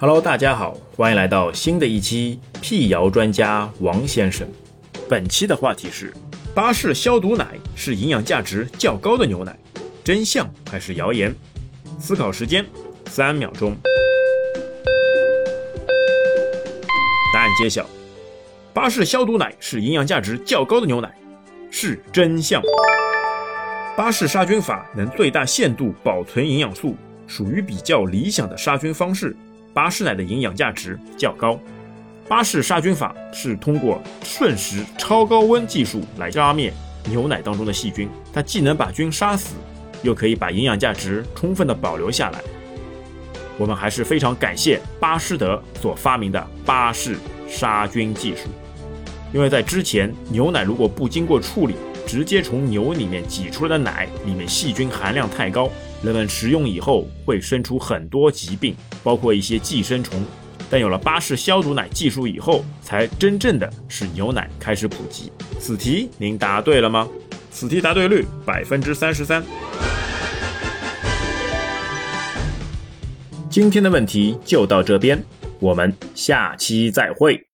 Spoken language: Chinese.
Hello，大家好，欢迎来到新的一期辟谣专家王先生。本期的话题是：巴氏消毒奶是营养价值较高的牛奶，真相还是谣言？思考时间三秒钟。答案揭晓：巴氏消毒奶是营养价值较高的牛奶，是真相。巴氏杀菌法能最大限度保存营养素，属于比较理想的杀菌方式。巴氏奶的营养价值较高。巴氏杀菌法是通过瞬时超高温技术来杀灭牛奶当中的细菌，它既能把菌杀死，又可以把营养价值充分的保留下来。我们还是非常感谢巴斯德所发明的巴氏杀菌技术，因为在之前牛奶如果不经过处理，直接从牛里面挤出来的奶里面细菌含量太高。人们食用以后会生出很多疾病，包括一些寄生虫。但有了巴氏消毒奶技术以后，才真正的使牛奶开始普及。此题您答对了吗？此题答对率百分之三十三。今天的问题就到这边，我们下期再会。